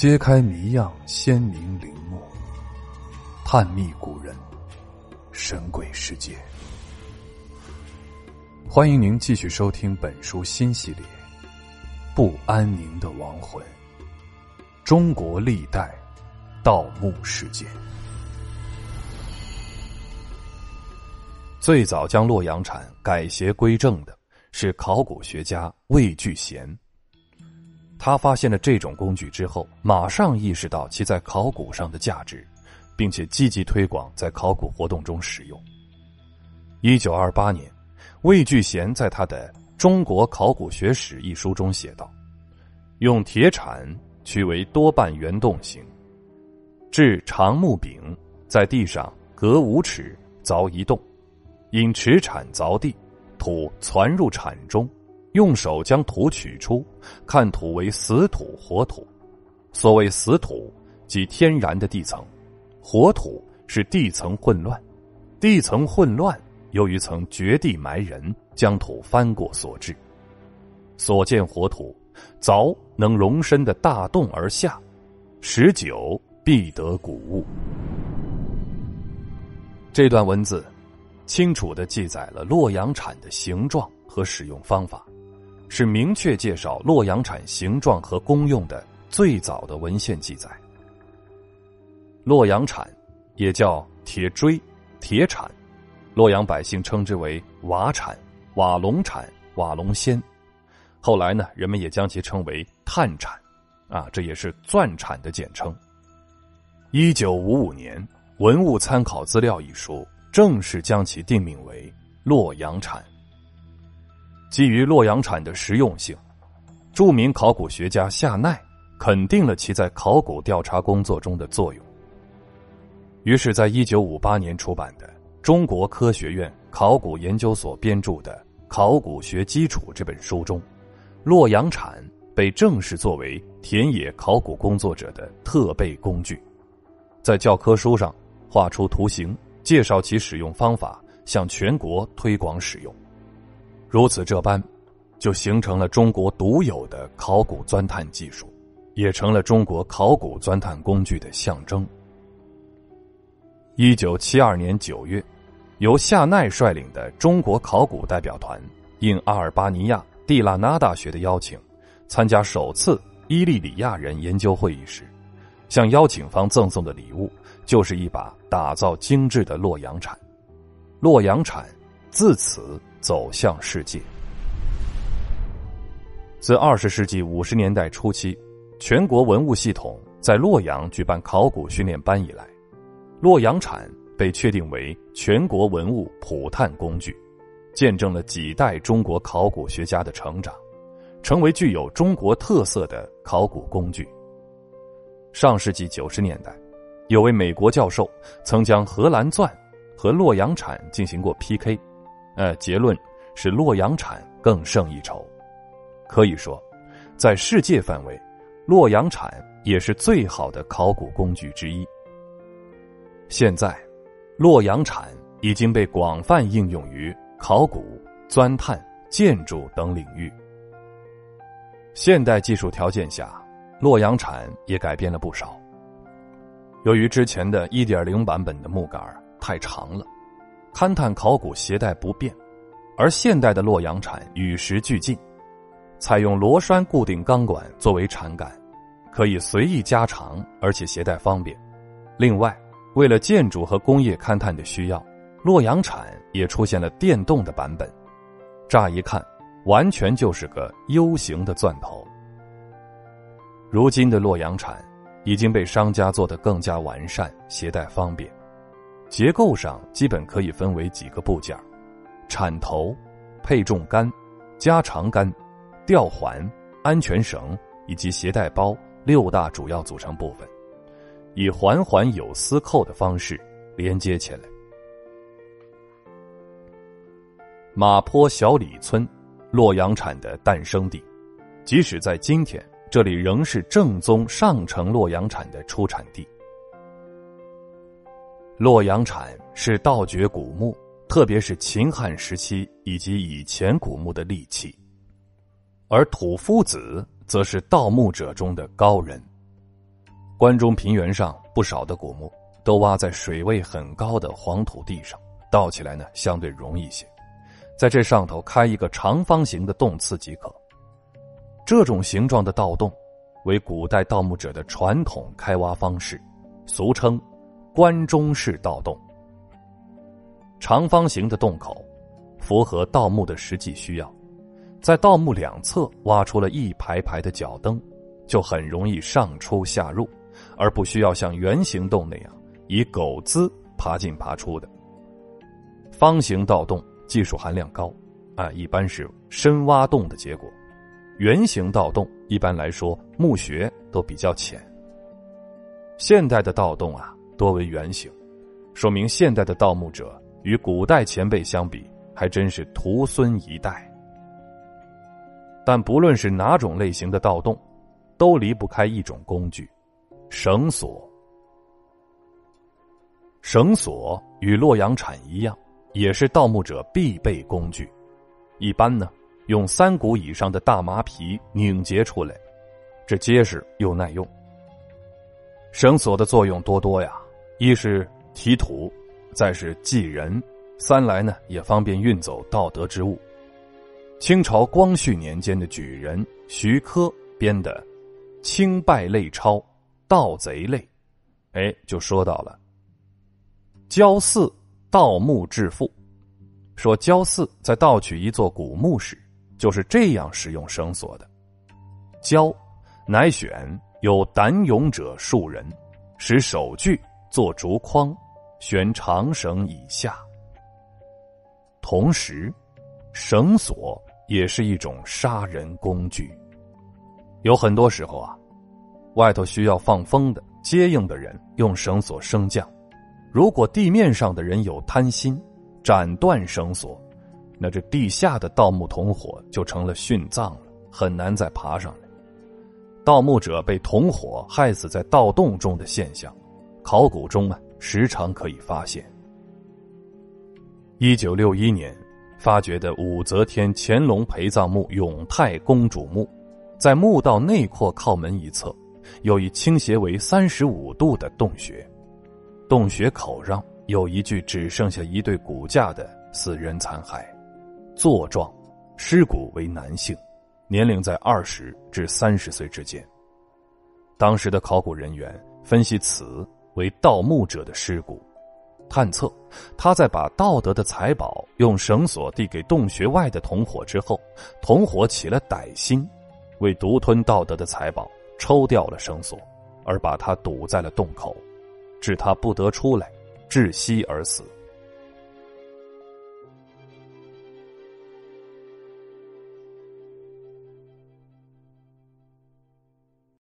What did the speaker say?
揭开谜样鲜明陵墓，探秘古人神鬼世界。欢迎您继续收听本书新系列《不安宁的亡魂：中国历代盗墓事件》。最早将洛阳铲改邪归正的是考古学家魏聚贤。他发现了这种工具之后，马上意识到其在考古上的价值，并且积极推广在考古活动中使用。一九二八年，魏聚贤在他的《中国考古学史》一书中写道：“用铁铲取为多半圆洞形，置长木柄在地上隔五尺凿一洞，因持铲凿地，土攒入铲中。”用手将土取出，看土为死土、活土。所谓死土，即天然的地层；活土是地层混乱。地层混乱，由于曾掘地埋人，将土翻过所致。所见活土，凿能容身的大洞而下，时久必得谷物。这段文字清楚的记载了洛阳铲的形状和使用方法。是明确介绍洛阳铲形状和功用的最早的文献记载。洛阳铲也叫铁锥、铁铲，洛阳百姓称之为瓦铲、瓦龙铲、瓦龙仙。后来呢，人们也将其称为炭铲，啊，这也是钻铲的简称。一九五五年，《文物参考资料》一书正式将其定名为洛阳铲。基于洛阳铲的实用性，著名考古学家夏奈肯定了其在考古调查工作中的作用。于是，在一九五八年出版的中国科学院考古研究所编著的《考古学基础》这本书中，洛阳铲被正式作为田野考古工作者的特备工具，在教科书上画出图形，介绍其使用方法，向全国推广使用。如此这般，就形成了中国独有的考古钻探技术，也成了中国考古钻探工具的象征。一九七二年九月，由夏奈率领的中国考古代表团应阿尔巴尼亚蒂拉纳大学的邀请，参加首次伊利里亚人研究会议时，向邀请方赠送的礼物就是一把打造精致的洛阳铲。洛阳铲自此。走向世界。自二十世纪五十年代初期，全国文物系统在洛阳举办考古训练班以来，洛阳铲被确定为全国文物普探工具，见证了几代中国考古学家的成长，成为具有中国特色的考古工具。上世纪九十年代，有位美国教授曾将荷兰钻和洛阳铲进行过 PK。呃，结论是洛阳铲更胜一筹。可以说，在世界范围，洛阳铲也是最好的考古工具之一。现在，洛阳铲已经被广泛应用于考古、钻探、建筑等领域。现代技术条件下，洛阳铲也改变了不少。由于之前的一点零版本的木杆太长了。勘探考古携带不便，而现代的洛阳铲与时俱进，采用螺栓固定钢管作为铲杆，可以随意加长，而且携带方便。另外，为了建筑和工业勘探的需要，洛阳铲也出现了电动的版本。乍一看，完全就是个 U 型的钻头。如今的洛阳铲已经被商家做得更加完善，携带方便。结构上基本可以分为几个部件：铲头、配重杆、加长杆、吊环、安全绳以及携带包六大主要组成部分，以环环有丝扣的方式连接起来。马坡小李村，洛阳铲的诞生地，即使在今天，这里仍是正宗上乘洛阳铲的出产地。洛阳铲是盗掘古墓，特别是秦汉时期以及以前古墓的利器，而土夫子则是盗墓者中的高人。关中平原上不少的古墓都挖在水位很高的黄土地上，盗起来呢相对容易些，在这上头开一个长方形的洞次即可。这种形状的盗洞，为古代盗墓者的传统开挖方式，俗称“关中式盗洞”。长方形的洞口，符合盗墓的实际需要，在盗墓两侧挖出了一排排的脚蹬，就很容易上出下入，而不需要像圆形洞那样以狗姿爬进爬出的。方形盗洞技术含量高，啊，一般是深挖洞的结果。圆形盗洞一般来说墓穴都比较浅。现代的盗洞啊多为圆形，说明现代的盗墓者与古代前辈相比还真是徒孙一代。但不论是哪种类型的盗洞，都离不开一种工具——绳索。绳索与洛阳铲一样，也是盗墓者必备工具。一般呢。用三股以上的大麻皮拧结出来，这结实又耐用。绳索的作用多多呀，一是提土，再是祭人，三来呢也方便运走道德之物。清朝光绪年间的举人徐科编的《清败类钞·盗贼类》，哎，就说到了焦嗣盗墓致富，说焦嗣在盗取一座古墓时。就是这样使用绳索的，焦，乃选有胆勇者数人，使手锯做竹筐，悬长绳以下。同时，绳索也是一种杀人工具。有很多时候啊，外头需要放风的接应的人用绳索升降，如果地面上的人有贪心，斩断绳索。那这地下的盗墓同伙就成了殉葬了，很难再爬上来。盗墓者被同伙害死在盗洞中的现象，考古中啊时常可以发现。一九六一年发掘的武则天乾隆陪葬墓永泰公主墓，在墓道内廓靠门一侧，有一倾斜为三十五度的洞穴，洞穴口上有一具只剩下一对骨架的死人残骸。座状，尸骨为男性，年龄在二十至三十岁之间。当时的考古人员分析此为盗墓者的尸骨，探测他在把盗得的财宝用绳索递给洞穴外的同伙之后，同伙起了歹心，为独吞道德的财宝，抽掉了绳索，而把他堵在了洞口，致他不得出来，窒息而死。